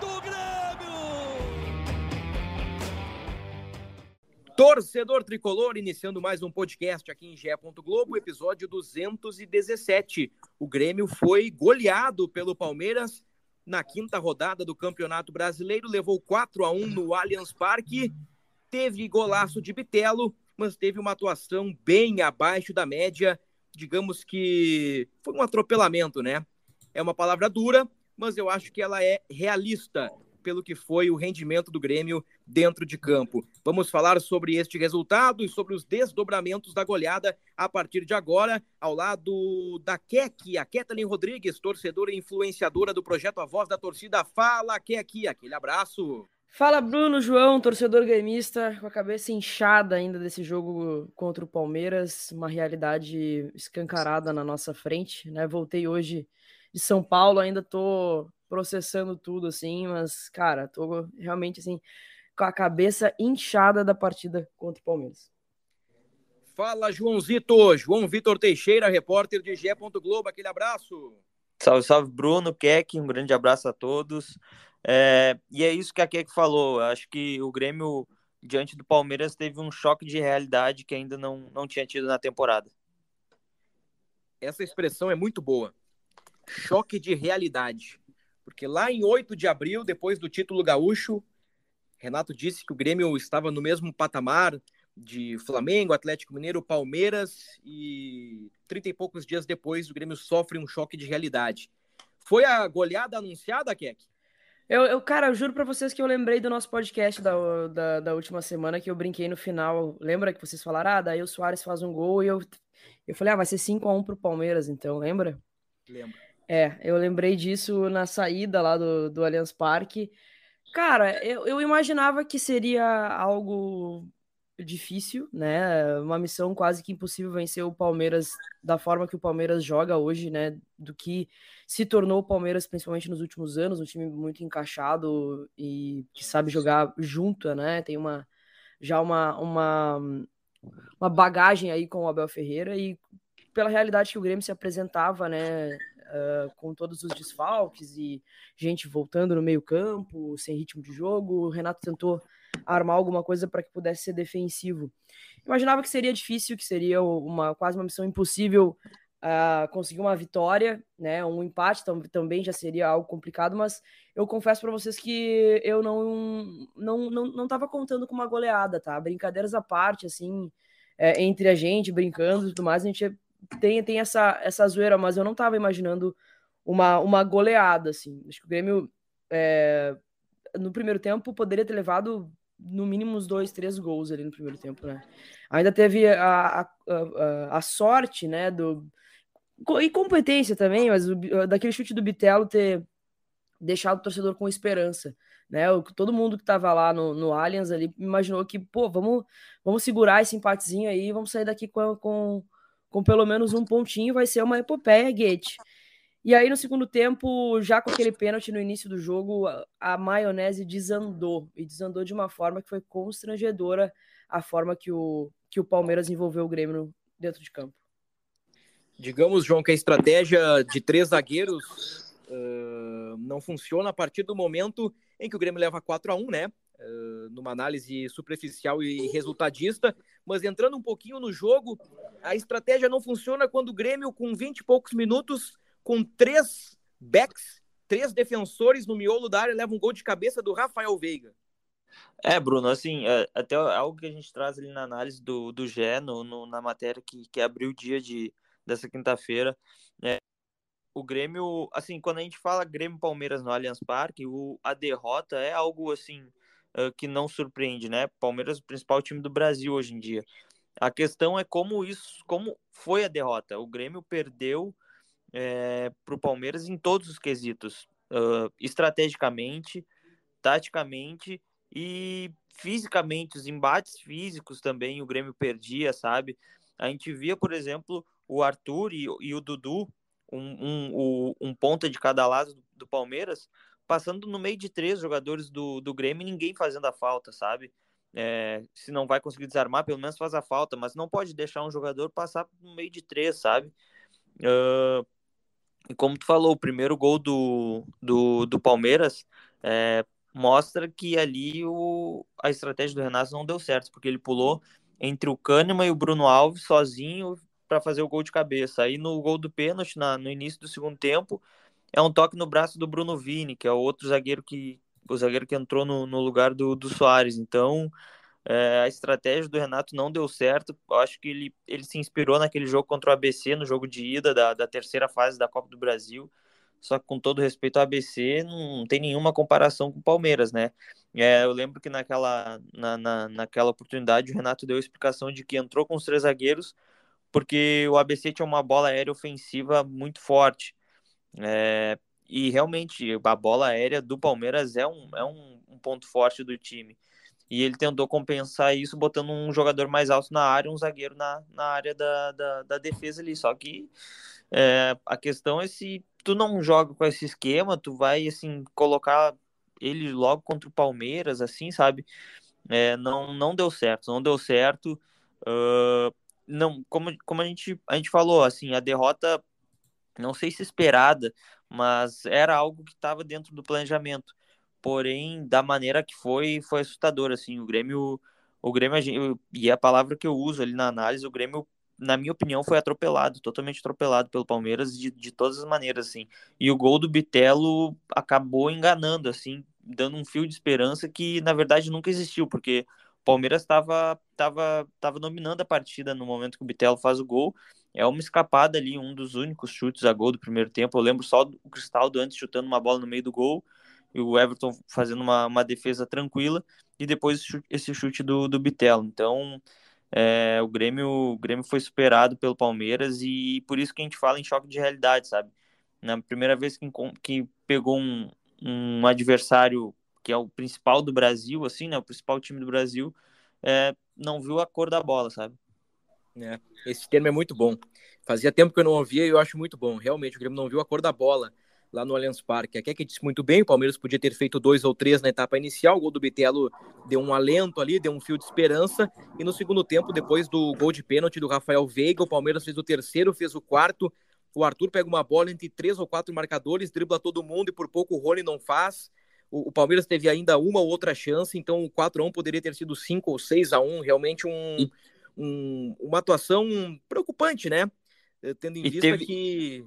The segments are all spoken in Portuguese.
do Grêmio! Torcedor tricolor, iniciando mais um podcast aqui em Gé. Globo, episódio 217. O Grêmio foi goleado pelo Palmeiras na quinta rodada do Campeonato Brasileiro, levou 4 a 1 no Allianz Parque, teve golaço de Bitelo, mas teve uma atuação bem abaixo da média. Digamos que foi um atropelamento, né? É uma palavra dura, mas eu acho que ela é realista pelo que foi o rendimento do Grêmio dentro de campo. Vamos falar sobre este resultado e sobre os desdobramentos da goleada a partir de agora, ao lado da Kek, a Kathleen Rodrigues, torcedora e influenciadora do projeto A Voz da Torcida. Fala, Kek, aquele abraço. Fala, Bruno, João, torcedor gremista, com a cabeça inchada ainda desse jogo contra o Palmeiras, uma realidade escancarada na nossa frente, né? Voltei hoje de São Paulo, ainda tô processando tudo, assim, mas, cara, tô realmente, assim, com a inchada da partida contra o Palmeiras. Fala, Joãozito! João Vitor Teixeira, repórter de Gé. Globo, aquele abraço. Salve, salve, Bruno, Keck, um grande abraço a todos. É, e é isso que a Keck falou. Acho que o Grêmio, diante do Palmeiras, teve um choque de realidade que ainda não, não tinha tido na temporada. Essa expressão é muito boa. Choque de realidade. Porque lá em 8 de abril, depois do título gaúcho, Renato disse que o Grêmio estava no mesmo patamar de Flamengo, Atlético Mineiro, Palmeiras e 30 e poucos dias depois o Grêmio sofre um choque de realidade. Foi a goleada anunciada, Keck? Eu, eu, cara, eu juro para vocês que eu lembrei do nosso podcast da, da, da, última semana que eu brinquei no final. Lembra que vocês falaram, ah, daí o Soares faz um gol e eu, eu falei, ah, vai ser 5x1 pro Palmeiras, então, lembra? Lembro. É, eu lembrei disso na saída lá do, do Allianz Parque. Cara, eu, eu imaginava que seria algo difícil, né? Uma missão quase que impossível vencer o Palmeiras da forma que o Palmeiras joga hoje, né? Do que se tornou o Palmeiras, principalmente nos últimos anos, um time muito encaixado e que sabe jogar junto, né? Tem uma já uma, uma, uma bagagem aí com o Abel Ferreira e pela realidade que o Grêmio se apresentava, né? Uh, com todos os desfalques e gente voltando no meio-campo, sem ritmo de jogo. O Renato tentou armar alguma coisa para que pudesse ser defensivo. Imaginava que seria difícil, que seria uma quase uma missão impossível uh, conseguir uma vitória, né? Um empate tam também já seria algo complicado, mas eu confesso para vocês que eu não não não não estava contando com uma goleada, tá? Brincadeiras à parte, assim, é, entre a gente brincando e tudo mais, a gente tem, tem essa, essa zoeira, mas eu não estava imaginando uma, uma goleada, assim. Acho que o Grêmio, é, no primeiro tempo, poderia ter levado no mínimo uns dois, três gols ali no primeiro tempo, né? Ainda teve a, a, a, a sorte, né, do... E competência também, mas o, daquele chute do Bitelo ter deixado o torcedor com esperança, né? Todo mundo que estava lá no, no Allianz ali imaginou que, pô, vamos, vamos segurar esse empatezinho aí, vamos sair daqui com, com com pelo menos um pontinho, vai ser uma epopeia, Guete. E aí, no segundo tempo, já com aquele pênalti no início do jogo, a, a maionese desandou. E desandou de uma forma que foi constrangedora a forma que o, que o Palmeiras envolveu o Grêmio dentro de campo. Digamos, João, que a estratégia de três zagueiros uh, não funciona a partir do momento em que o Grêmio leva 4 a 1 né? Numa análise superficial e resultadista, mas entrando um pouquinho no jogo, a estratégia não funciona quando o Grêmio, com 20 e poucos minutos, com três backs, três defensores no miolo da área, leva um gol de cabeça do Rafael Veiga. É, Bruno, assim, é, até algo que a gente traz ali na análise do, do no, no na matéria que, que abriu o dia de, dessa quinta-feira, é, o Grêmio, assim, quando a gente fala Grêmio-Palmeiras no Allianz Parque, o, a derrota é algo, assim, uh, que não surpreende, né? Palmeiras, o principal time do Brasil hoje em dia. A questão é como isso, como foi a derrota. O Grêmio perdeu é, para o Palmeiras em todos os quesitos. uh, estrategicamente, taticamente e fisicamente, os embates físicos também o Grêmio perdia, sabe? A gente via, por exemplo, o Arthur e, e o Dudu, um, um, um, ponta de cada lado do, do, Palmeiras, passando no meio de três jogadores do, do Grêmio ninguém fazendo a falta, sabe? É, se não vai conseguir desarmar, pelo menos faz a falta, mas não pode deixar um jogador passar no meio de três, sabe? Uh, e como tu falou, o primeiro gol do, do, do Palmeiras é, mostra que ali o, a estratégia do Renato não deu certo, porque ele pulou entre o Kahneman e o Bruno Alves sozinho para fazer o gol de cabeça. Aí no gol do pênalti, na, no início do segundo tempo, é um toque no braço do Bruno Vini, que é o outro zagueiro que o zagueiro que entrou no, no lugar do, do Soares. Então, é, a estratégia do Renato não deu certo. Eu acho que ele, ele se inspirou naquele jogo contra o ABC, no jogo de ida da, da terceira fase da Copa do Brasil. Só que com todo respeito ao ABC, não tem nenhuma comparação com o Palmeiras, né? É, eu lembro que naquela, na, na, naquela oportunidade o Renato deu a explicação de que entrou com os três zagueiros porque o ABC tinha uma bola aérea ofensiva muito forte. É, e realmente a bola aérea do Palmeiras é um, é um, um, ponto forte do time. E ele tentou compensar isso botando um jogador mais alto na área, um zagueiro na, na área da, da, da defesa ali. Só que é, a questão é se tu não joga com esse esquema, tu vai assim colocar ele logo contra o Palmeiras, assim, sabe? É, não, não deu certo, não deu certo. Uh, não, como, como a gente, a gente falou, assim, a derrota, não sei se esperada, mas era algo que estava dentro do planejamento. Porém, da maneira que foi, foi assustador, assim, o Grêmio, o Grêmio, e a palavra que eu uso ali na análise, o Grêmio na minha opinião, foi atropelado, totalmente atropelado pelo Palmeiras de, de todas as maneiras, assim. E o gol do Bitelo acabou enganando, assim, dando um fio de esperança que, na verdade, nunca existiu, porque o Palmeiras estava tava, tava dominando a partida no momento que o Bitelo faz o gol. É uma escapada ali, um dos únicos chutes a gol do primeiro tempo. Eu lembro só o Cristaldo antes chutando uma bola no meio do gol e o Everton fazendo uma, uma defesa tranquila e depois esse chute do, do Bitelo. Então, é, o, Grêmio, o Grêmio foi superado pelo Palmeiras e por isso que a gente fala em choque de realidade, sabe? Na primeira vez que, que pegou um, um adversário que é o principal do Brasil, assim, né? O principal time do Brasil, é, não viu a cor da bola, sabe? É, esse termo é muito bom. Fazia tempo que eu não ouvia e eu acho muito bom. Realmente, o Grêmio não viu a cor da bola lá no Allianz Parque. É que disse muito bem, o Palmeiras podia ter feito dois ou três na etapa inicial, o gol do Bitelo deu um alento ali, deu um fio de esperança, e no segundo tempo, depois do gol de pênalti do Rafael Veiga, o Palmeiras fez o terceiro, fez o quarto, o Arthur pega uma bola entre três ou quatro marcadores, dribla todo mundo e por pouco o Rony não faz. O, o Palmeiras teve ainda uma ou outra chance, então o 4 a 1 poderia ter sido 5 ou 6 a 1 realmente um, um, uma atuação preocupante, né? Tendo em e vista teve... que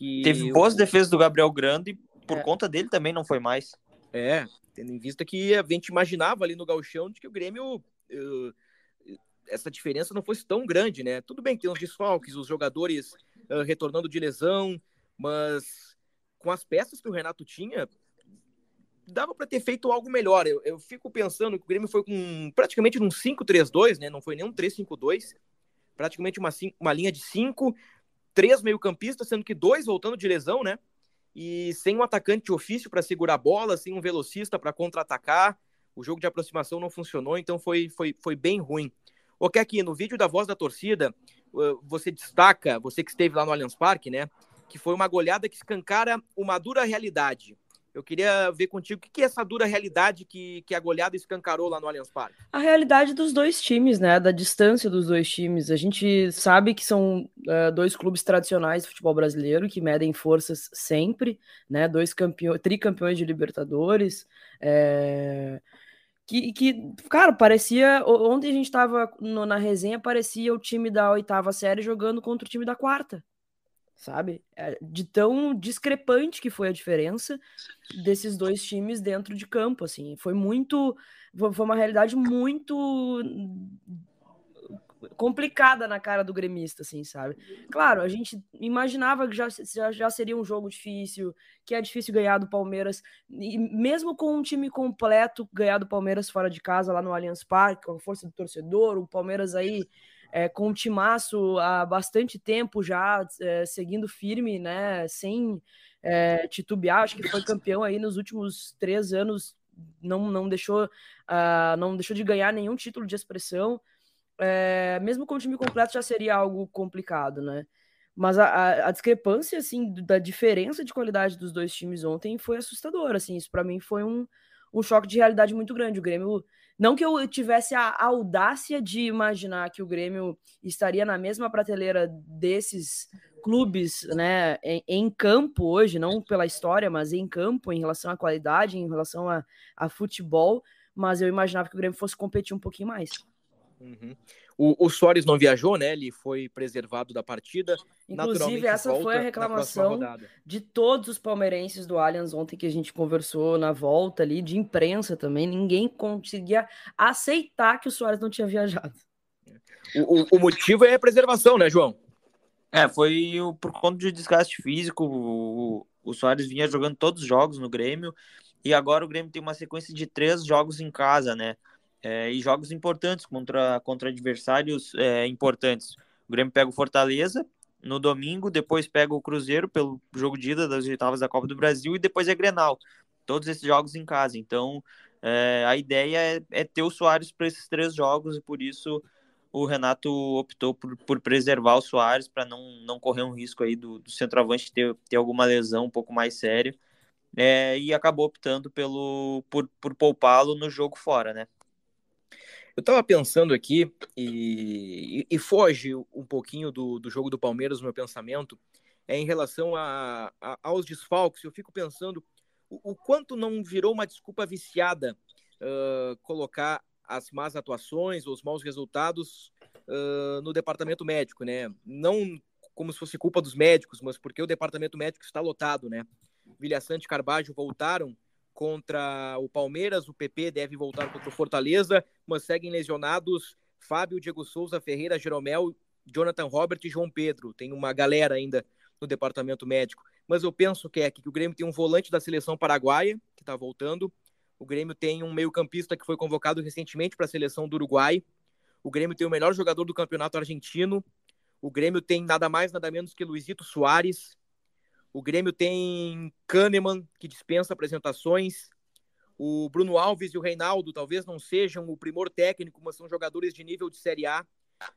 que Teve boas defesas do Gabriel Grande, por é. conta dele também não foi mais. É, tendo em vista que a gente imaginava ali no galchão de que o Grêmio uh, essa diferença não fosse tão grande, né? Tudo bem que tem uns desfalques, os jogadores uh, retornando de lesão, mas com as peças que o Renato tinha, dava para ter feito algo melhor. Eu, eu, fico pensando que o Grêmio foi com praticamente um 5-3-2, né? Não foi nem um 3-5-2, praticamente uma, uma linha de 5, três meio-campistas, sendo que dois voltando de lesão, né? E sem um atacante de ofício para segurar a bola, sem um velocista para contra-atacar. O jogo de aproximação não funcionou, então foi, foi, foi bem ruim. O que aqui no vídeo da voz da torcida, você destaca, você que esteve lá no Allianz Parque, né? Que foi uma goleada que escancara uma dura realidade. Eu queria ver contigo o que é essa dura realidade que, que a goleada escancarou lá no Allianz Parque. A realidade dos dois times, né? Da distância dos dois times. A gente sabe que são uh, dois clubes tradicionais do futebol brasileiro que medem forças sempre, né? Dois campeões, tricampeões de Libertadores. É... Que, que, cara, parecia. Ontem a gente tava no, na resenha, parecia o time da oitava série jogando contra o time da quarta sabe? É, de tão discrepante que foi a diferença desses dois times dentro de campo, assim. Foi muito. Foi uma realidade muito complicada na cara do gremista, assim, sabe? Claro, a gente imaginava que já, já, já, seria um jogo difícil, que é difícil ganhar do Palmeiras, e mesmo com um time completo, ganhar do Palmeiras fora de casa, lá no Allianz Parque, com a força do torcedor, o Palmeiras aí é, com um timaço há bastante tempo já, é, seguindo firme, né? Sem é, titubear, acho que foi campeão aí nos últimos três anos, não, não, deixou, uh, não deixou de ganhar nenhum título de expressão. É, mesmo com o time completo já seria algo complicado, né? Mas a, a, a, discrepância, assim, da diferença de qualidade dos dois times ontem foi assustadora, assim, isso para mim foi um, um choque de realidade muito grande. O Grêmio, não que eu tivesse a audácia de imaginar que o Grêmio estaria na mesma prateleira desses clubes, né, em, em campo hoje, não pela história, mas em campo, em relação à qualidade, em relação a, a futebol, mas eu imaginava que o Grêmio fosse competir um pouquinho mais. Uhum. O, o Soares não viajou, né? Ele foi preservado da partida. Inclusive, essa foi a reclamação de todos os palmeirenses do Allianz ontem que a gente conversou na volta ali, de imprensa também. Ninguém conseguia aceitar que o Soares não tinha viajado. O, o, o motivo é a preservação, né, João? É, foi por conta de desgaste físico. O, o Soares vinha jogando todos os jogos no Grêmio. E agora o Grêmio tem uma sequência de três jogos em casa, né? É, e jogos importantes contra, contra adversários é, importantes. O Grêmio pega o Fortaleza no domingo, depois pega o Cruzeiro pelo jogo de ida das oitavas da Copa do Brasil e depois é Grenal. Todos esses jogos em casa. Então, é, a ideia é, é, ter o Soares para esses três jogos e por isso o Renato optou por, por preservar o Soares para não, não correr um risco aí do, do centroavante ter, ter alguma lesão um pouco mais séria. É, e acabou optando pelo, por, por poupá-lo no jogo fora, né? Eu estava pensando aqui e, e, foge um pouquinho do, do jogo do Palmeiras, meu pensamento, é em relação a, a, aos desfalques. Eu fico pensando o, o, quanto não virou uma desculpa viciada uh, colocar as más atuações, os maus resultados uh, no departamento médico, né? Não como se fosse culpa dos médicos, mas porque o departamento médico está lotado, né? Vilha Sante e Carbajo voltaram contra o Palmeiras, o PP deve voltar contra o Fortaleza, mas seguem lesionados Fábio, Diego Souza, Ferreira, Jeromel, Jonathan Robert e João Pedro. Tem uma galera ainda no departamento médico. Mas eu penso que é que o Grêmio tem um volante da seleção paraguaia, que está voltando. O Grêmio tem um meio-campista que foi convocado recentemente para a seleção do Uruguai. O Grêmio tem o melhor jogador do campeonato argentino. O Grêmio tem nada mais, nada menos que Luizito Soares, o Grêmio tem Kahneman, que dispensa apresentações. O Bruno Alves e o Reinaldo talvez não sejam o primor técnico, mas são jogadores de nível de Série A.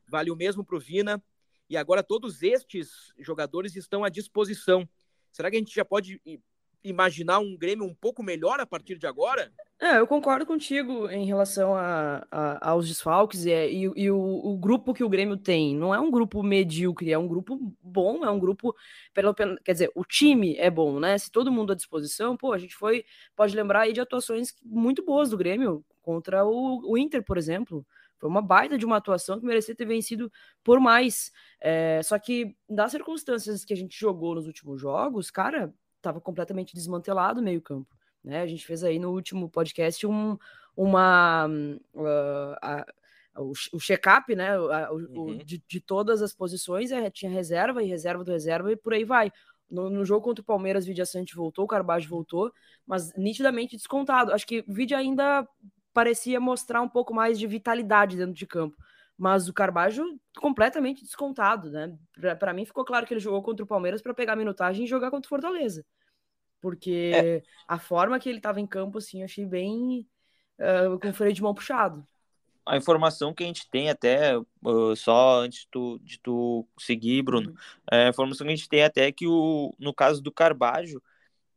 Vale o mesmo para o Vina. E agora todos estes jogadores estão à disposição. Será que a gente já pode imaginar um Grêmio um pouco melhor a partir de agora? É, eu concordo contigo em relação a, a aos desfalques e, e, o, o, grupo que o Grêmio tem. Não é um grupo medíocre, é um grupo bom, é um grupo. Pelo, quer dizer, o time é bom, né? Se todo mundo à disposição, pô, a gente foi. Pode lembrar aí de atuações muito boas do Grêmio contra o, o Inter, por exemplo. Foi uma baita de uma atuação que merecia ter vencido por mais. É, só que, das circunstâncias que a gente jogou nos últimos jogos, cara, estava completamente desmantelado o meio-campo. Né? A gente fez aí no último podcast um, uma. Uh, a, o, o check-up, né? O, uhum. o, de, de, todas as posições, é, tinha reserva e reserva do reserva e por aí vai. No, no jogo contra o Palmeiras, Vidia Sante voltou, o Carbajo voltou, mas nitidamente descontado. Acho que o Vidia ainda parecia mostrar um pouco mais de vitalidade dentro de campo mas o Carbajo completamente descontado, né? Para mim ficou claro que ele jogou contra o Palmeiras para pegar minutagem e jogar contra o Fortaleza. Porque é. a forma que ele estava em campo, assim, eu achei bem uh, com o freio de mão puxado. A informação que a gente tem até, uh, só antes de tu, de tu seguir, Bruno, uhum. é, a informação que a gente tem até é que o, no caso do Carbajo,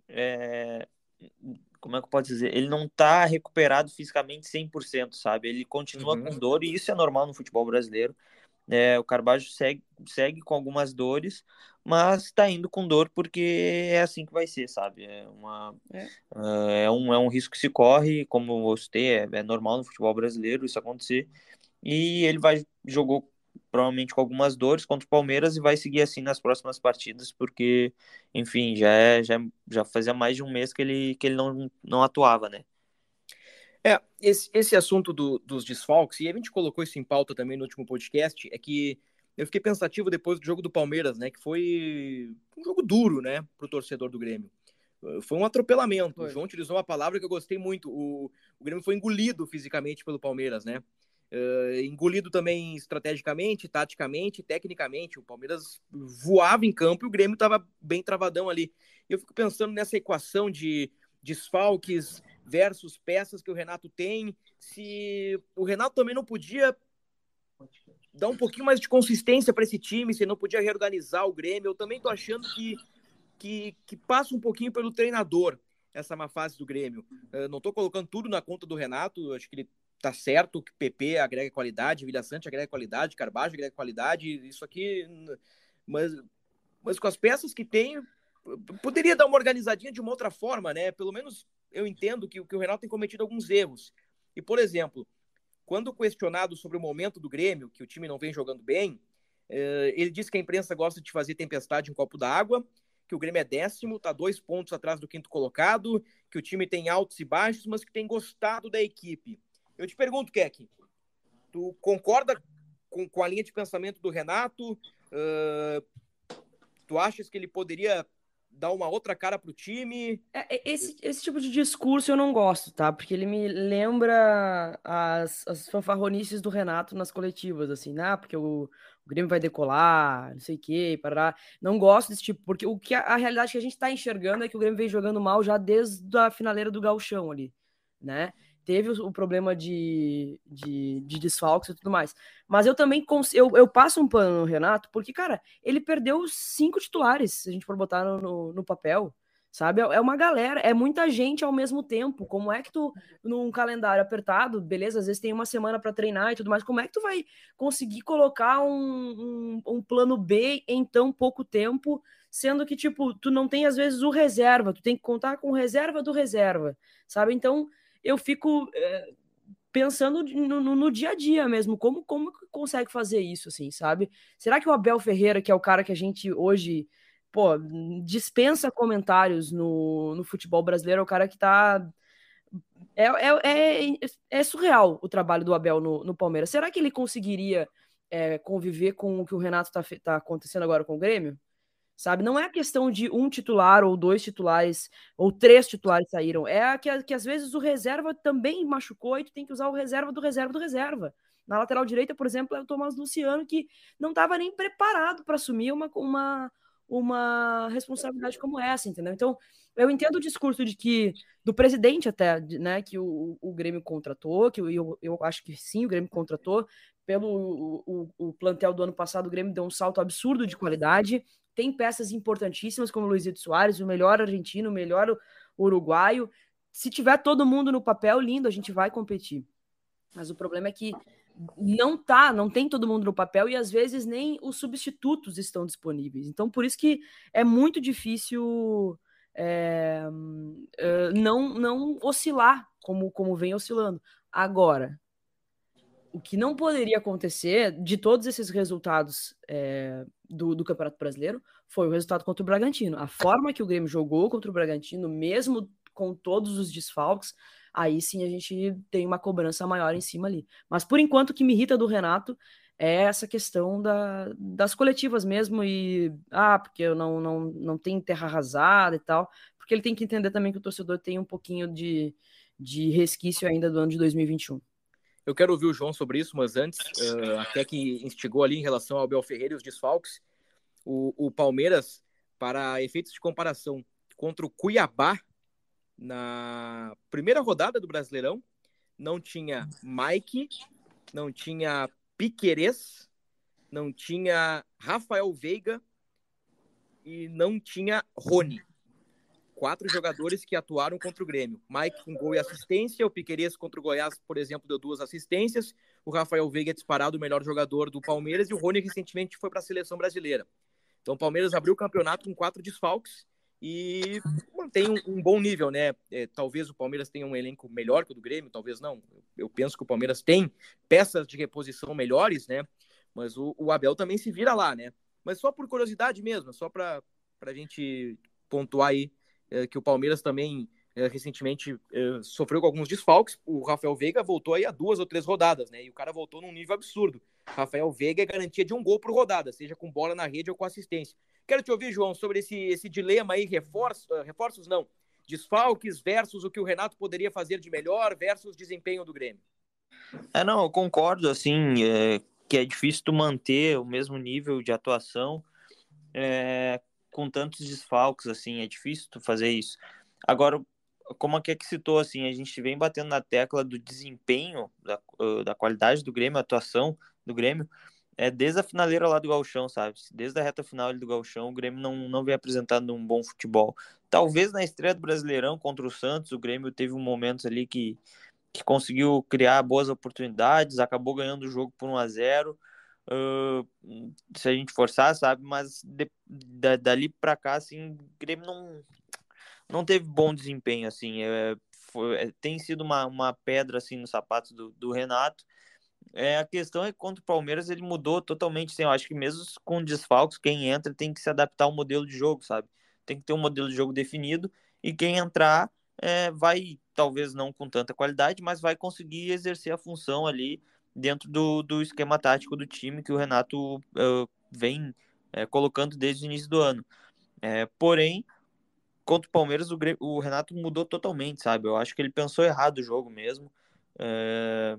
é, como é que eu posso dizer? Ele não tá recuperado fisicamente 100%, sabe? Ele continua uhum. com dor e isso é normal no futebol brasileiro. É, o Carbajo segue, segue com algumas dores, mas está indo com dor porque é assim que vai ser, sabe? É, uma, é. Uh, é, um, é um risco que se corre, como eu citei, é, é normal no futebol brasileiro isso acontecer. E ele vai jogou provavelmente com algumas dores contra o Palmeiras e vai seguir assim nas próximas partidas, porque, enfim, já, é, já, já fazia mais de um mês que ele, que ele não, não atuava, né? É, esse, esse assunto do, dos desfalques, e a gente colocou isso em pauta também no último podcast, é que eu fiquei pensativo depois do jogo do Palmeiras, né? Que foi um jogo duro, né, pro torcedor do Grêmio. Foi um atropelamento. Foi. O João utilizou uma palavra que eu gostei muito. O, o Grêmio foi engolido fisicamente pelo Palmeiras, né? Uh, engolido também estrategicamente, taticamente, tecnicamente. O Palmeiras voava em campo e o Grêmio estava bem travadão ali. Eu fico pensando nessa equação de desfalques versus peças que o Renato tem. Se o Renato também não podia dar um pouquinho mais de consistência para esse time, se não podia reorganizar o Grêmio. Eu também tô achando que, que, que passa um pouquinho pelo treinador essa má fase do Grêmio. Uh, não tô colocando tudo na conta do Renato, acho que ele tá certo que PP agrega qualidade, Vilha Sante agrega qualidade, Carbajo agrega qualidade, isso aqui, mas, mas com as peças que tem, poderia dar uma organizadinha de uma outra forma, né? Pelo menos eu entendo que, que o Renato tem cometido alguns erros. E, por exemplo, quando questionado sobre o momento do Grêmio, que o time não vem jogando bem, eh, ele disse que a imprensa gosta de fazer tempestade em copo d'água, que o Grêmio é décimo, está dois pontos atrás do quinto colocado, que o time tem altos e baixos, mas que tem gostado da equipe. Eu te pergunto, Keck, tu concorda com, com a linha de pensamento do Renato? Uh, tu achas que ele poderia dar uma outra cara pro time? É, esse, esse tipo de discurso eu não gosto, tá? Porque ele me lembra as, as fanfarronices do Renato nas coletivas, assim, né? Porque o, o Grêmio vai decolar, não sei o quê, para Não gosto desse tipo, porque o que a, a, realidade que a gente tá enxergando é que o Grêmio vem jogando mal já desde a finaleira do galchão ali, né? Teve o, problema de, de, de desfalques e tudo mais. Mas eu também eu, eu passo um pano no Renato, porque, cara, ele perdeu cinco titulares, se a gente for botar no, no, no papel. Sabe? É, é uma galera, é muita gente ao mesmo tempo. Como é que tu, num calendário apertado, beleza, às vezes tem uma semana para treinar e tudo mais, como é que tu vai conseguir colocar um, um, um plano B em tão pouco tempo, sendo que, tipo, tu não tem, às vezes, o reserva, tu tem que contar com reserva do reserva, sabe? Então, eu fico é, pensando no, no, no, dia a dia mesmo, como, como consegue fazer isso, assim, sabe? Será que o Abel Ferreira, que é o cara que a gente hoje, pô, dispensa comentários no, no futebol brasileiro, é o cara que tá. É, é, é, é surreal o trabalho do Abel no, no Palmeiras. Será que ele conseguiria é, conviver com o que o Renato tá, tá acontecendo agora com o Grêmio? Sabe? Não é a questão de um titular ou dois titulares ou três titulares saíram. É que, que às vezes o reserva também machucou e tu tem que usar o reserva do reserva do reserva. Na lateral direita, por exemplo, é o Tomás Luciano, que não estava nem preparado para assumir uma, uma, uma responsabilidade como essa, entendeu? Então, eu entendo o discurso de que, do presidente até, né, que o, o Grêmio contratou, que eu, eu acho que sim, o Grêmio contratou, pelo o, o, o plantel do ano passado, o Grêmio deu um salto absurdo de qualidade, tem peças importantíssimas como o Luizito Soares, o melhor argentino, o melhor uruguaio. Se tiver todo mundo no papel, lindo, a gente vai competir. Mas o problema é que não tá, não tem todo mundo no papel e às vezes nem os substitutos estão disponíveis. Então, por isso que é muito difícil é, não, não oscilar como, como vem oscilando. Agora, o que não poderia acontecer de todos esses resultados é, do, do, Campeonato Brasileiro foi o resultado contra o Bragantino. A forma que o Grêmio jogou contra o Bragantino, mesmo com todos os desfalques, aí sim a gente tem uma cobrança maior em cima ali. Mas por enquanto o que me irrita do Renato é essa questão da, das coletivas mesmo e ah, porque eu não, não, não tenho terra arrasada e tal, porque ele tem que entender também que o torcedor tem um pouquinho de, de resquício ainda do ano de 2021. Eu quero ouvir o João sobre isso, mas antes, uh, até que instigou ali em relação ao Abel Ferreira e os desfalques, o, o Palmeiras, para efeitos de comparação, contra o Cuiabá, na primeira rodada do Brasileirão, não tinha Mike, não tinha Piquerez, não tinha Rafael Veiga e não tinha Rony quatro jogadores que atuaram contra o Grêmio. Mike com gol e assistência, o Piqueires contra o Goiás, por exemplo, deu duas assistências, o Rafael Veiga disparado o melhor jogador do Palmeiras e o Rony recentemente foi para a seleção brasileira. Então o Palmeiras abriu o campeonato com quatro desfalques e mantém um, um bom nível, né? É, talvez o Palmeiras tenha um elenco melhor que o do Grêmio, talvez não. Eu penso que o Palmeiras tem peças de reposição melhores, né? Mas o, o Abel também se vira lá, né? Mas só por curiosidade mesmo, só para a gente pontuar aí é, que o Palmeiras também é, recentemente é, sofreu com alguns desfalques. O Rafael Veiga voltou aí a duas ou três rodadas, né? E o cara voltou num nível absurdo. Rafael Veiga é garantia de um gol por rodada, seja com bola na rede ou com assistência. Quero te ouvir, João, sobre esse, esse dilema aí, reforços, reforços não, desfalques versus o que o Renato poderia fazer de melhor versus desempenho do Grêmio. É, não, eu concordo, assim, é, que é difícil tu manter o mesmo nível de atuação é, com tantos desfalques, assim, é difícil tu fazer isso. Agora, como a que citou, assim, a gente vem batendo na tecla do desempenho, da, da qualidade do Grêmio, a atuação do Grêmio, é desde a finaleira lá do Galchão, sabe? Desde a reta final do Galchão, o Grêmio não, não vem apresentando um bom futebol. Talvez na estreia do Brasileirão contra o Santos, o Grêmio teve um momento ali que, que conseguiu criar boas oportunidades, acabou ganhando o jogo por 1 a 0 uh, se a gente forçar, sabe? Mas de, da, dali para cá, assim, o Grêmio não, não teve bom desempenho, assim. É, foi, é, tem sido uma, uma pedra, assim, no sapato do, do Renato é, a questão é que contra o Palmeiras ele mudou totalmente. Assim, eu acho que mesmo com desfalques, quem entra tem que se adaptar ao modelo de jogo, sabe? Tem que ter um modelo de jogo definido e quem entrar é, vai, talvez não com tanta qualidade, mas vai conseguir exercer a função ali dentro do, do esquema tático do time que o Renato uh, vem é, colocando desde o início do ano. É, porém, contra o Palmeiras, o, o, Renato mudou totalmente, sabe? Eu acho que ele pensou errado o jogo mesmo. É,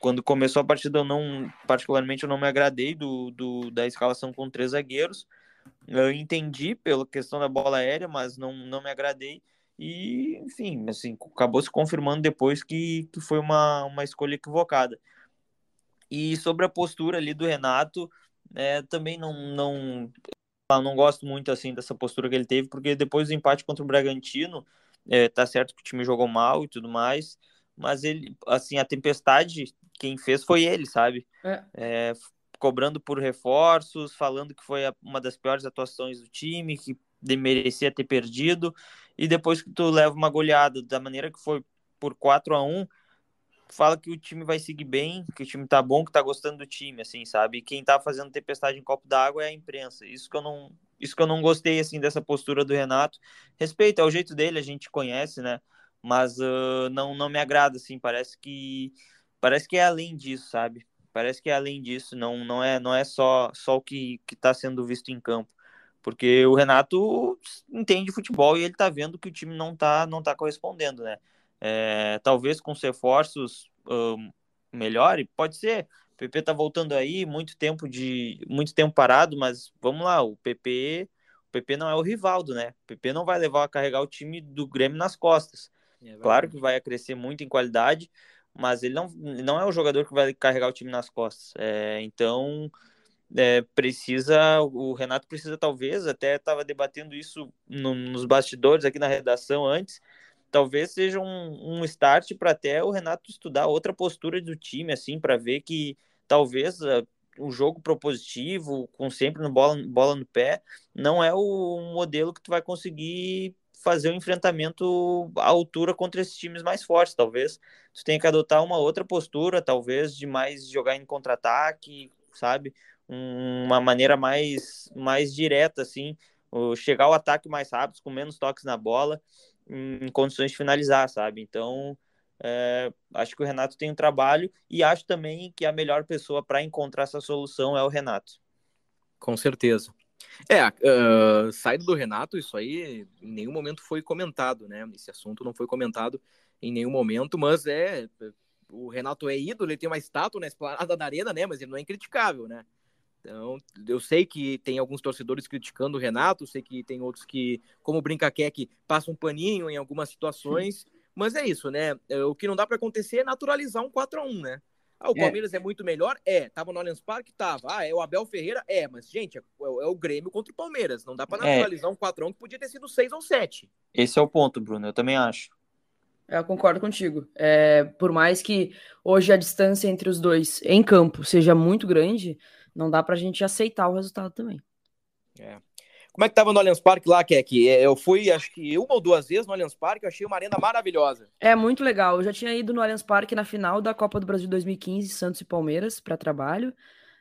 quando começou a partida, eu não, particularmente, eu não me agradei do, do, da escalação com três zagueiros. Eu entendi pela questão da bola aérea, mas não, não me agradei. E, enfim, assim, acabou se confirmando depois que, que foi uma, uma escolha equivocada. E sobre a postura ali do Renato, é, também não, não, não gosto muito assim dessa postura que ele teve, porque depois do empate contra o Bragantino, é, tá certo que o time jogou mal e tudo mais, mas ele, assim, a tempestade, quem fez foi ele, sabe? É. É, cobrando por reforços, falando que foi uma das piores atuações do time, que merecia ter perdido, e depois que tu leva uma goleada da maneira que foi por 4 a 1 fala que o time vai seguir bem, que o time tá bom, que tá gostando do time, assim, sabe? Quem tá fazendo tempestade em copo d'água é a imprensa. Isso que eu não, isso que eu não gostei assim dessa postura do Renato. Respeito, é o jeito dele, a gente conhece, né? mas uh, não, não me agrada, assim, parece que parece que é além disso, sabe? Parece que é além disso, não, não é não é só só o que está sendo visto em campo, porque o Renato entende futebol e ele está vendo que o time não está não tá correspondendo, né? É, talvez com os reforços uh, melhore, pode ser. O PP tá voltando aí, muito tempo de muito tempo parado, mas vamos lá, o PP o PP não é o Rivaldo, né? O PP não vai levar a carregar o time do Grêmio nas costas. É claro que vai crescer muito em qualidade, mas ele não, não é o jogador que vai carregar o time nas costas. É, então, é, precisa, o Renato precisa talvez, até estava debatendo isso no, nos bastidores aqui na redação antes, talvez seja um, um start para até o Renato estudar outra postura do time, assim, para ver que talvez uh, o jogo propositivo, com sempre no bola, bola no pé, não é o modelo que tu vai conseguir fazer um enfrentamento à altura contra esses times mais fortes, talvez. Tu tenha que adotar uma outra postura, talvez, de mais jogar em contra-ataque, sabe? uma maneira mais, mais direta, assim, chegar ao ataque mais rápido, com menos toques na bola, em condições de finalizar, sabe? Então, é, acho que o Renato tem um trabalho e acho também que a melhor pessoa para encontrar essa solução é o Renato. Com certeza. É, uh, saída do Renato, isso aí em nenhum momento foi comentado, né? Esse assunto não foi comentado em nenhum momento, mas é. O Renato é ídolo, ele tem uma estátua na esplanada da arena, né? Mas ele não é incriticável, né? Então, eu sei que tem alguns torcedores criticando o Renato, sei que tem outros que, como Brinca que passam um paninho em algumas situações, mas é isso, né? O que não dá para acontecer é naturalizar um 4 a 1 né? Ah, o é. Palmeiras é. é. muito melhor? É. Tava no Allianz Parque? Tava. Ah, é o Abel Ferreira? É. Mas, gente, é, é o Grêmio contra o Palmeiras. Não dá para é. naturalizar um 4x1 que podia ter sido 6 ou 7. Esse é o ponto, Bruno. Eu também acho. Eu concordo contigo. É, por mais que hoje a distância entre os dois em campo seja muito grande, não dá pra gente aceitar o resultado também. É. Como é que tava no Allianz Parque lá, Keck? É, eu fui, acho que uma ou duas vezes no Allianz Parque, eu achei uma arena maravilhosa. É muito legal. Eu já tinha ido no Allianz Parque na final da Copa do Brasil 2015, Santos e Palmeiras, para trabalho.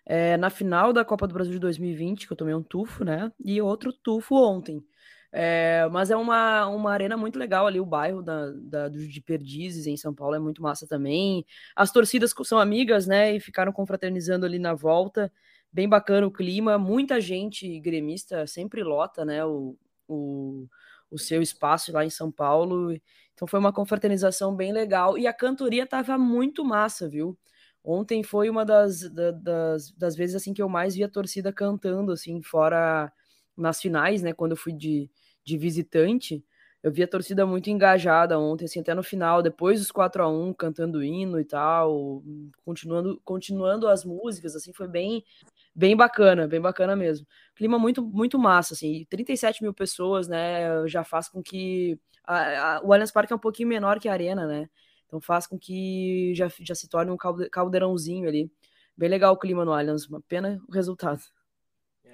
É, na final da Copa do Brasil de 2020, que eu tomei um tufo, né? E outro tufo ontem. É, mas é uma, uma arena muito legal ali, o bairro da, da, de Perdizes, em São Paulo, é muito massa também. As torcidas são amigas, né? E ficaram confraternizando ali na volta bem bacana o clima, muita gente gremista sempre lota, né, o, o, o seu espaço lá em São Paulo. Então foi uma confraternização bem legal. E a cantoria tava muito massa, viu? Ontem foi uma das, das, das vezes assim que eu mais vi a torcida cantando, assim, fora nas finais, né? Quando eu fui de, de visitante. Eu vi a torcida muito engajada ontem, assim, até no final, depois dos 4 a 1 cantando hino e tal, continuando, continuando as músicas, assim, foi bem, bem bacana, bem bacana mesmo. Clima muito, muito massa, assim, 37 mil pessoas, né, já faz com que a, a, o Allianz Parque é um pouquinho menor que a Arena, né, então faz com que já, já se torne um caldeirãozinho ali. Bem legal o clima no Allianz, uma pena o resultado.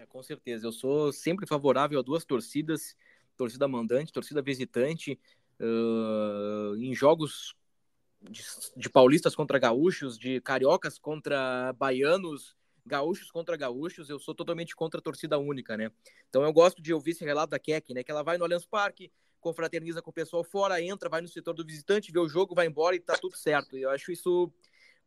É, com certeza, eu sou sempre favorável a duas torcidas, torcida mandante, torcida visitante, uh, em jogos de, de, paulistas contra gaúchos, de cariocas contra baianos, gaúchos contra gaúchos, eu sou totalmente contra a torcida única, né? Então eu gosto de ouvir esse relato da Keck, né? Que ela vai no Allianz Parque, confraterniza com o pessoal fora, entra, vai no setor do visitante, vê o jogo, vai embora e tá tudo certo. Eu acho isso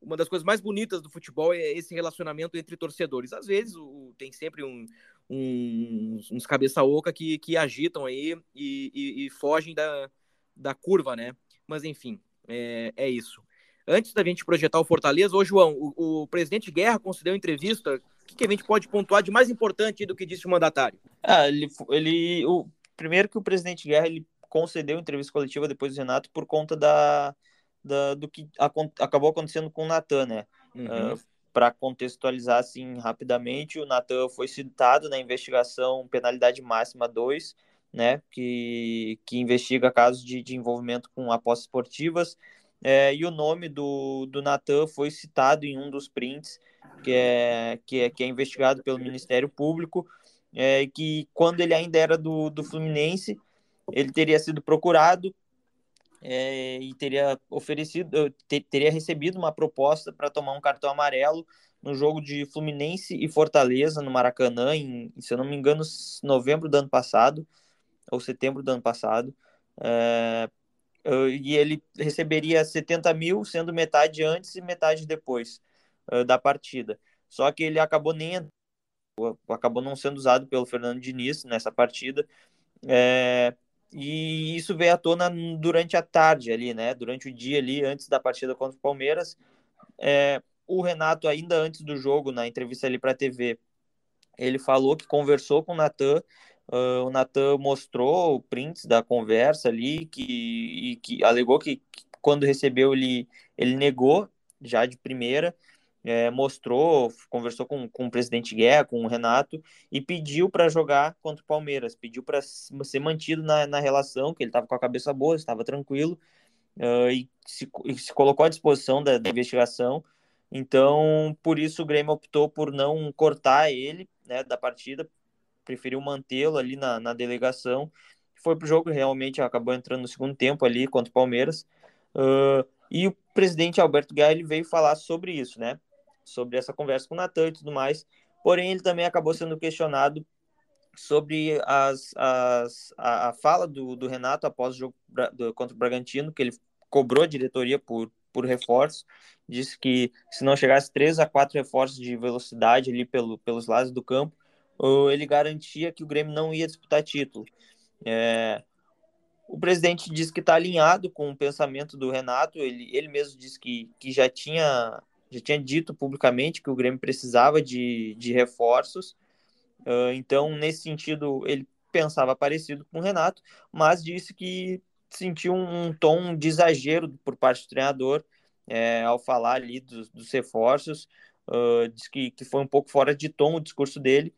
uma das coisas mais bonitas do futebol é esse relacionamento entre torcedores. Às vezes o, tem sempre um, um, uns cabeça oca que, que agitam aí e, e, e, fogem da, da curva, né? Mas enfim, é, é isso. Antes da gente projetar o Fortaleza, ô João, o, o presidente Guerra concedeu entrevista. O que, que, a gente pode pontuar de mais importante do que disse o mandatário? Ah, ele, ele o, primeiro que o presidente Guerra ele concedeu entrevista coletiva depois do Renato por conta da, da do que a, acabou acontecendo com o Natan, né? Uhum. Uh, para contextualizar assim rapidamente, o Natan foi citado na investigação penalidade máxima 2, né, que, que investiga casos de, de envolvimento com apostas esportivas, é, e o nome do, do Natan foi citado em um dos prints, que é, que é, que é investigado pelo Ministério Público, é, que quando ele ainda era do, do Fluminense, ele teria sido procurado é, e teria oferecido, ter, teria recebido uma proposta para tomar um cartão amarelo no jogo de Fluminense e Fortaleza no Maracanã, em, se eu não me engano, novembro do ano passado ou setembro do ano passado. É, e ele receberia 70 mil, sendo metade antes e metade depois uh, da partida. Só que ele acabou nem acabou não sendo usado pelo Fernando Diniz nessa partida. É, e isso veio à tona durante a tarde ali, né? Durante o dia ali, antes da partida contra o Palmeiras. É, o Renato, ainda antes do jogo, na entrevista ali para a TV, ele falou que conversou com o Natan. Uh, o Natan mostrou prints da conversa ali que, que alegou que, que quando recebeu ele, ele negou já de primeira é, mostrou, conversou com, com o presidente Guerra, com o Renato, e pediu para jogar contra o Palmeiras, pediu para ser mantido na, na relação, que ele estava com a cabeça boa, estava tranquilo, uh, e, se, e, se, colocou à disposição da, da, investigação. Então, por isso o Grêmio optou por não cortar ele né, da partida, preferiu mantê-lo ali na, na delegação. Foi para o jogo, realmente acabou entrando no segundo tempo ali contra o Palmeiras. Uh, e o presidente Alberto Guerra veio falar sobre isso, né? Sobre essa conversa com o Natan e tudo mais. Porém, ele também acabou sendo questionado sobre as, as, a, a fala do, do Renato após o jogo do, contra o Bragantino, que ele cobrou a diretoria por, por reforço, disse que se não chegasse três a quatro reforços de velocidade ali pelo, pelos lados do campo, ele garantia que o Grêmio não ia disputar título. É, o presidente disse que está alinhado com o pensamento do Renato, ele, ele mesmo disse que, que já tinha já tinha dito publicamente que o Grêmio precisava de, de reforços. Uh, então, nesse sentido, ele pensava parecido com o Renato, mas disse que sentiu um, um tom de exagero por parte do treinador é, ao falar ali dos, dos reforços. Uh, que, que foi um pouco fora de tom o discurso dele,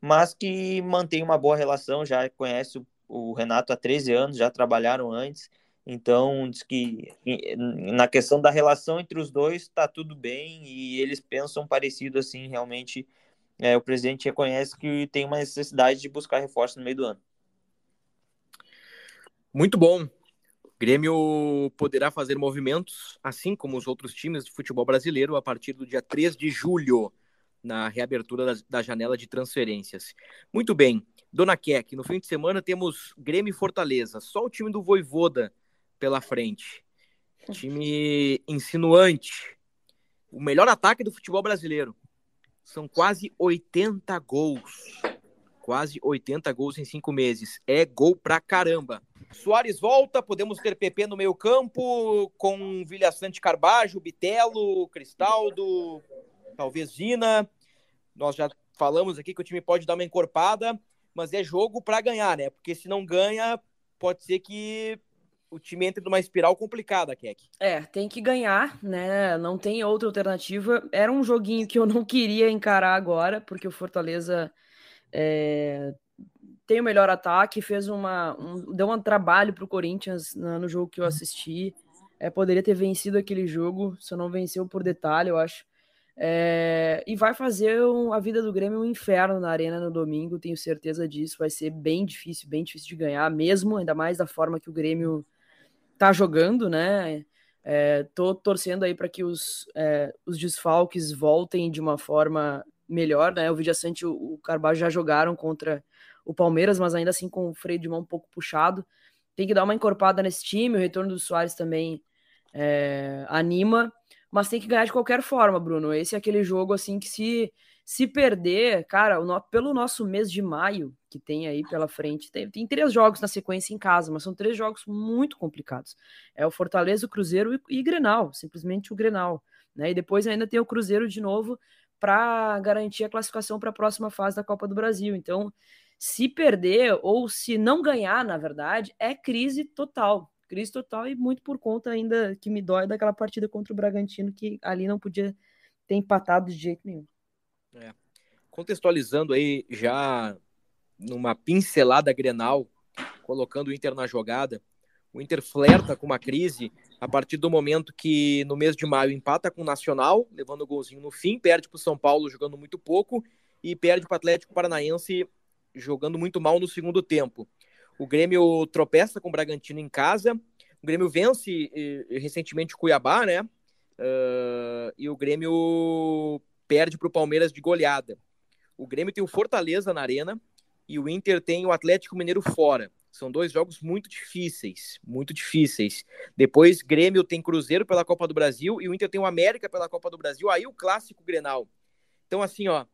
mas que mantém uma boa relação, já conhece o, o Renato há 13 anos, já trabalharam antes, então, diz que na questão da relação entre os dois está tudo bem e eles pensam parecido assim, realmente é, o presidente reconhece que tem uma necessidade de buscar reforço no meio do ano. Muito bom. O Grêmio poderá fazer movimentos, assim como os outros times de futebol brasileiro, a partir do dia 3 de julho, na reabertura da, da janela de transferências. Muito bem. Dona Keck, no fim de semana temos Grêmio e Fortaleza. Só o time do Voivoda pela frente. Time insinuante. O melhor ataque do futebol brasileiro. São quase 80 gols. Quase 80 gols em cinco meses. É gol pra caramba. Soares volta, podemos ter PP no meio campo, com Vilha Sante Carbajo, Bitelo, Cristaldo, talvez Vina. Nós já falamos aqui que o time pode dar uma encorpada, mas é jogo para ganhar, né? Porque se não ganha, pode ser que o time entre numa espiral complicada, Keck. É, tem que ganhar, né? Não tem outra alternativa. Era um joguinho que eu não queria encarar agora, porque o Fortaleza é, tem o melhor ataque, fez uma. Um, deu um trabalho para o Corinthians no, no, jogo que eu assisti. É, poderia ter vencido aquele jogo, só não venceu por detalhe, eu acho. É, e vai fazer um, a vida do Grêmio um inferno na arena no domingo, tenho certeza disso. Vai ser bem difícil, bem difícil de ganhar, mesmo, ainda mais da forma que o Grêmio tá jogando, né? É, tô torcendo aí para que os, é, os desfalques voltem de uma forma melhor, né? O Vidia Sante e o Carvalho já jogaram contra o Palmeiras, mas ainda assim com o freio de mão um pouco puxado. Tem que dar uma encorpada nesse time, o retorno do Soares também é, anima, mas tem que ganhar de qualquer forma, Bruno. Esse é aquele jogo assim que se se perder, cara, o, pelo nosso mês de maio que tem aí pela frente, tem, tem, três jogos na sequência em casa, mas são três jogos muito complicados. É o Fortaleza, o Cruzeiro e, e Grenal, simplesmente o Grenal, né? E depois ainda tem o Cruzeiro de novo para garantir a classificação para a próxima fase da Copa do Brasil. Então, se perder ou se não ganhar, na verdade, é crise total. Crise total e muito por conta ainda que me dói daquela partida contra o Bragantino, que ali não podia ter empatado de jeito nenhum. É. Contextualizando aí já numa pincelada grenal, colocando o Inter na jogada, o Inter flerta com uma crise a partir do momento que no mês de maio empata com o Nacional, levando o golzinho no fim, perde para o São Paulo jogando muito pouco e perde para o Atlético Paranaense jogando muito mal no segundo tempo. O Grêmio tropeça com o Bragantino em casa. O Grêmio vence recentemente o Cuiabá, né? Uh, e o Grêmio perde para o Palmeiras de goleada. O Grêmio tem o Fortaleza na arena e o Inter tem o Atlético Mineiro fora. São dois jogos muito difíceis, muito difíceis. Depois, Grêmio tem Cruzeiro pela Copa do Brasil e o Inter tem o América pela Copa do Brasil. Aí o clássico Grenal. Então, assim, ó,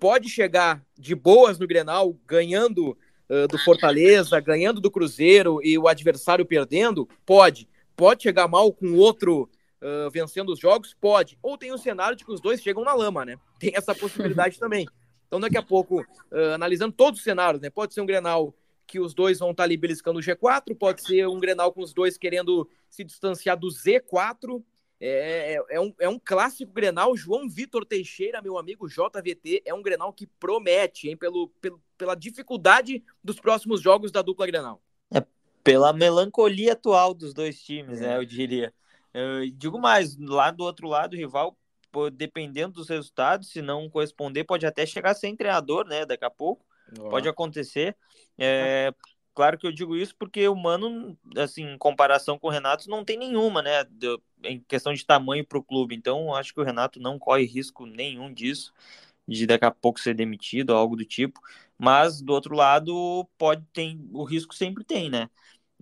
pode chegar de boas no Grenal, ganhando uh, do Fortaleza, ganhando do Cruzeiro e o adversário perdendo? Pode. Pode chegar mal com outro uh, vencendo os jogos? Pode. Ou tem o cenário de que os dois chegam na lama, né? Tem essa possibilidade também. Então, daqui a pouco, uh, analisando todos os cenários, né? Pode ser um Grenal que os dois vão estar ali beliscando o G4, pode ser um Grenal com os dois querendo se distanciar do Z4, é, é, é, um, é um clássico Grenal. João Vitor Teixeira, meu amigo JVT, é um Grenal que promete, hein, pelo, pelo, pela dificuldade dos próximos jogos da dupla Grenal. É, pela melancolia atual dos dois times, né, eu diria. Eu digo mais, lá do outro lado, o rival, dependendo dos resultados, se não corresponder, pode até chegar sem treinador, né, daqui a pouco. Oh. Pode acontecer. É, Claro que eu digo isso porque o Mano, assim, em comparação com o Renato, não tem nenhuma, né? Em questão de tamanho para o clube. Então, acho que o Renato não corre risco nenhum disso, de daqui a pouco ser demitido ou algo do tipo. Mas, do outro lado, pode ter. O risco sempre tem, né?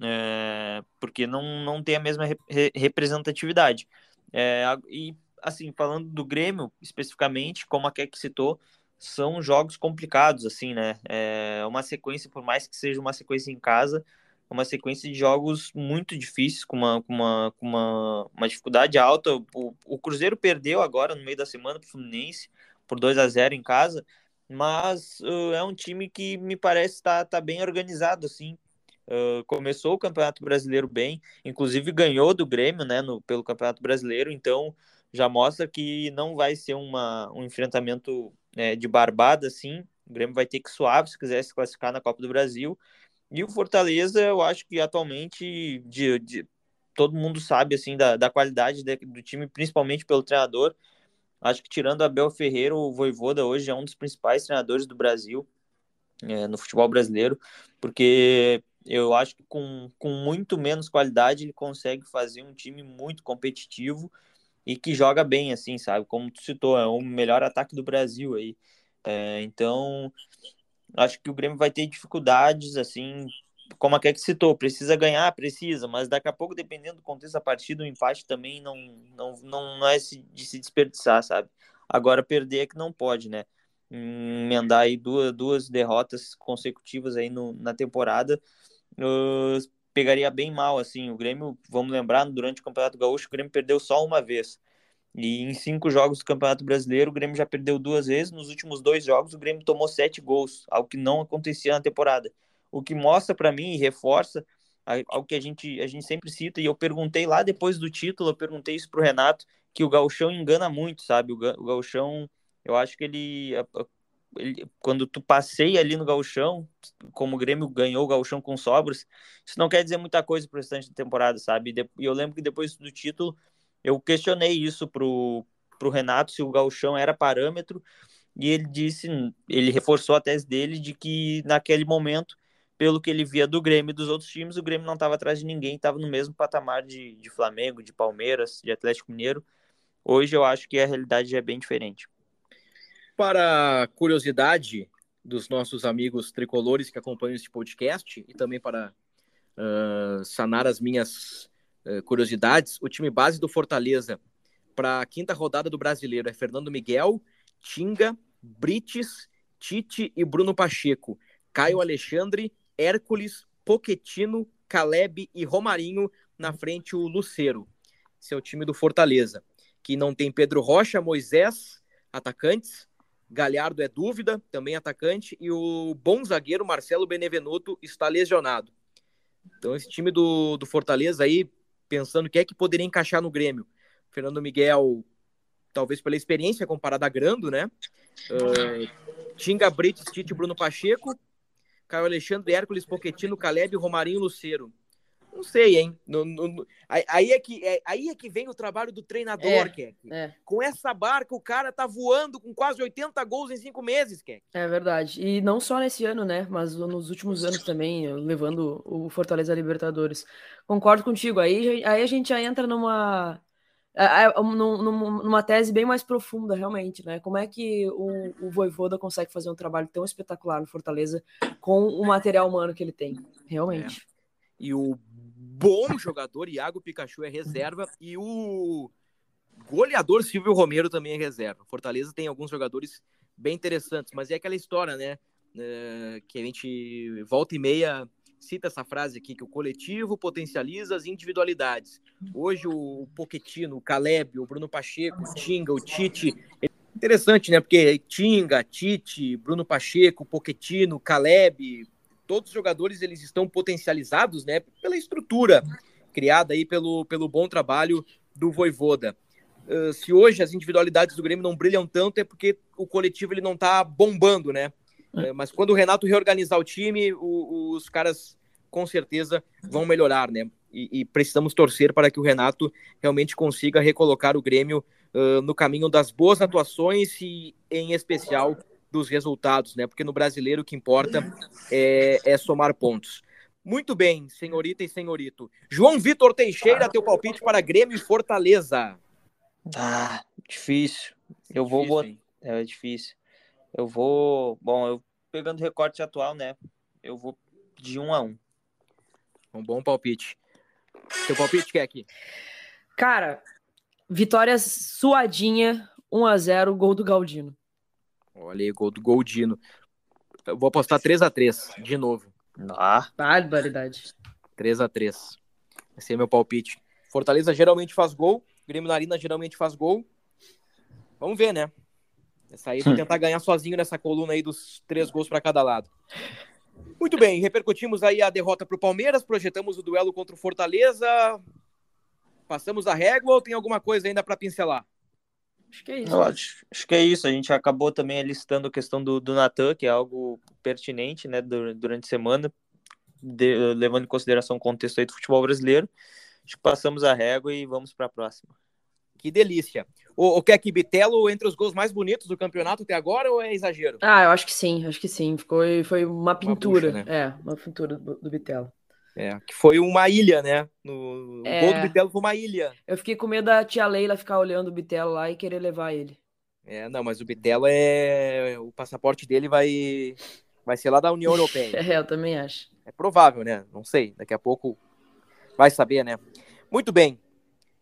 É, porque não, não tem a mesma re, representatividade. É, e, assim, falando do Grêmio especificamente, como a Keck citou são jogos complicados, assim, né? É uma sequência, por mais que seja uma sequência em casa, é uma sequência de jogos muito difíceis, com uma, com uma, com uma, uma dificuldade alta. O, o Cruzeiro perdeu agora no meio da semana para o Fluminense por 2 a 0 em casa, mas uh, é um time que me parece estar tá, tá bem organizado, assim. Começou o Campeonato Brasileiro bem, inclusive ganhou do Grêmio, né, no, pelo Campeonato Brasileiro, então já mostra que não vai ser uma, um enfrentamento é, de barbada, assim. O Grêmio vai ter que suar se quiser se classificar na Copa do Brasil. E o Fortaleza, eu acho que atualmente de, de todo mundo sabe assim da, da qualidade de, do time, principalmente pelo treinador. Acho que tirando Abel Ferreira, o Voivoda hoje é um dos principais treinadores do Brasil é, no futebol brasileiro, porque eu acho que com, com muito menos qualidade ele consegue fazer um time muito competitivo e que joga bem, assim, sabe? Como tu citou, é o melhor ataque do Brasil aí. É, então, acho que o Grêmio vai ter dificuldades, assim, como a que citou, precisa ganhar, precisa, mas daqui a pouco, dependendo do contexto da partida, o empate também não, não, não, é de se desperdiçar, sabe? Agora, perder é que não pode, né? Emendar aí duas, duas derrotas consecutivas aí no, na temporada, uh, pegaria bem mal, assim, o Grêmio, vamos lembrar, durante o Campeonato Gaúcho, o Grêmio perdeu só uma vez, e em cinco jogos do Campeonato Brasileiro, o Grêmio já perdeu duas vezes, nos últimos dois jogos, o Grêmio tomou sete gols, algo que não acontecia na temporada, o que mostra para mim e reforça algo que a gente, a gente sempre cita, e eu perguntei lá depois do título, eu perguntei isso pro Renato, que o gauchão engana muito, sabe, o, o gauchão eu acho que ele, ele, quando tu passeia ali no gauchão, como o Grêmio ganhou o gauchão com sobras, isso não quer dizer muita coisa pro restante da temporada, sabe? E eu lembro que depois do título, eu questionei isso pro, pro Renato, se o gauchão era parâmetro, e ele disse, ele reforçou a tese dele de que naquele momento, pelo que ele via do Grêmio e dos outros times, o Grêmio não estava atrás de ninguém, estava no mesmo patamar de, de Flamengo, de Palmeiras, de Atlético Mineiro. Hoje eu acho que a realidade é bem diferente para curiosidade dos nossos amigos tricolores que acompanham este podcast e também para uh, sanar as minhas uh, curiosidades, o time base do Fortaleza para a quinta rodada do Brasileiro é Fernando Miguel, Tinga, Brites, Tite e Bruno Pacheco, Caio Alexandre, Hércules, Poquetino, Caleb e Romarinho na frente o Luceiro. Esse é o time do Fortaleza, que não tem Pedro Rocha, Moisés, atacantes, Galhardo é dúvida, também atacante, e o bom zagueiro Marcelo Benevenuto está lesionado. Então, esse time do, do Fortaleza aí, pensando o que é que poderia encaixar no Grêmio. Fernando Miguel, talvez pela experiência comparada a Grando, né? Uh, Tinga Brites, Tite Bruno Pacheco, Caio Alexandre, Hércules, Poquetino, Caleb, Romarinho Luceiro. Não sei, hein? No, no, no, aí, é que, é, aí é que vem o trabalho do treinador, é, Keck. É. Com essa barca, o cara tá voando com quase 80 gols em cinco meses, Keck. É verdade. E não só nesse ano, né? Mas nos últimos anos também, levando o Fortaleza Libertadores. Concordo contigo. Aí, aí a gente já entra numa. Numa tese bem mais profunda, realmente, né? Como é que o, o Voivoda consegue fazer um trabalho tão espetacular no Fortaleza com o material humano que ele tem? Realmente. É. E o bom jogador, Iago Pikachu é reserva e o goleador Silvio Romero também é reserva. Fortaleza tem alguns jogadores bem interessantes, mas é aquela história, né? É, que a gente volta e meia cita essa frase aqui, que o coletivo potencializa as individualidades. Hoje o Poquetino, o Caleb, o Bruno Pacheco, o Tinga, o Tite. É interessante, né? Porque Tinga, Tite, Bruno Pacheco, Poquetino, Caleb, todos os jogadores eles estão potencializados, né, pela estrutura criada aí pelo, pelo bom trabalho do Voivoda. Uh, se hoje as individualidades do Grêmio não brilham tanto é porque o coletivo ele não está bombando, né? Uh, mas quando o Renato reorganizar o time, o, os caras com certeza vão melhorar, né? E, e, precisamos torcer para que o Renato realmente consiga recolocar o Grêmio uh, no caminho das boas atuações e, em especial, dos resultados, né? Porque no brasileiro o que importa é, é somar pontos. Muito bem, senhorita e senhorito. João Vitor Teixeira, teu palpite para Grêmio e Fortaleza. Ah, difícil. Eu vou botar. É difícil. Eu vou. Bom, eu pegando o recorte atual, né? Eu vou de um a um. Um bom palpite. Teu palpite quer aqui? Cara, vitória suadinha, 1 a 0 gol do Galdino. Olha aí, gol do Goldino. Eu vou apostar 3x3 de novo. Ah. Barbaridade. 3x3. Esse é meu palpite. Fortaleza geralmente faz gol. Grêmio Narina geralmente faz gol. Vamos ver, né? Essa aí, vou tentar ganhar sozinho nessa coluna aí dos três gols para cada lado. Muito bem, repercutimos aí a derrota para o Palmeiras, projetamos o duelo contra o Fortaleza. Passamos a régua ou tem alguma coisa ainda para pincelar? Acho que é isso. Acho, acho, que é isso. A gente acabou também listando a questão do, do Natan, que é algo pertinente né, durante a semana, de, levando em consideração o contexto aí do futebol brasileiro. Acho que passamos a régua e vamos para a próxima. Que delícia. O, o Keck Bitelo entre os gols mais bonitos do campeonato até agora ou é exagero? Ah, eu acho que sim, acho que sim. Foi, foi uma pintura. Uma bucha, né? É, uma pintura do, do Bitelo. É, que foi uma ilha, né? No... É... Gol do Bitelo foi uma ilha. Eu fiquei com medo da tia Leila ficar olhando o Bitelo lá e querer levar ele. É, não, mas o Bitelo é. O passaporte dele vai. Vai ser lá da União Europeia. é, eu também acho. É provável, né? Não sei. Daqui a pouco vai saber, né? Muito bem.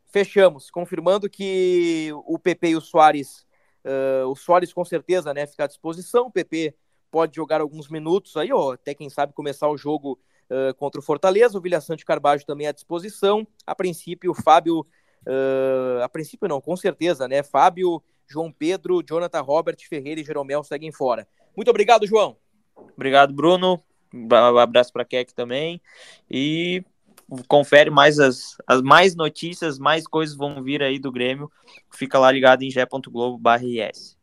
Fechamos. Confirmando que o PP e o Soares Uh, o Soares com certeza, né, fica à disposição. O PP pode jogar alguns minutos aí, ó, até quem sabe começar o jogo uh, contra o Fortaleza. O Vilha Sante Carbajo também à disposição. A princípio, o Fábio, uh, a princípio não, com certeza, né? Fábio, João Pedro, Jonathan Robert, Ferreira e Jeromel seguem fora. Muito obrigado, João. Obrigado, Bruno. Um abraço para Keck também. E confere mais as, as mais notícias, mais coisas vão vir aí do Grêmio. Fica lá ligado em g.globo.rs.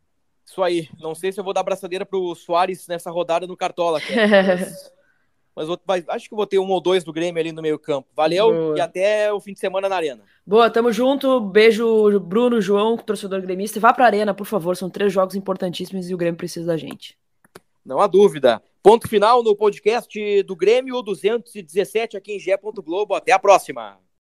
Isso aí. Não sei se eu vou dar abraçadeira pro Soares nessa rodada no Cartola. mas, vou, acho que vou ter um ou dois do Grêmio ali no meio campo. Valeu Boa. e até o fim de semana na Arena. Boa, tamo junto. Beijo, Bruno, João, torcedor gremista. Vá pra Arena, por favor. São três jogos importantíssimos e o Grêmio precisa da gente. Não há dúvida. Ponto final no podcast do Grêmio 217 aqui em Gé. Globo. Até a próxima.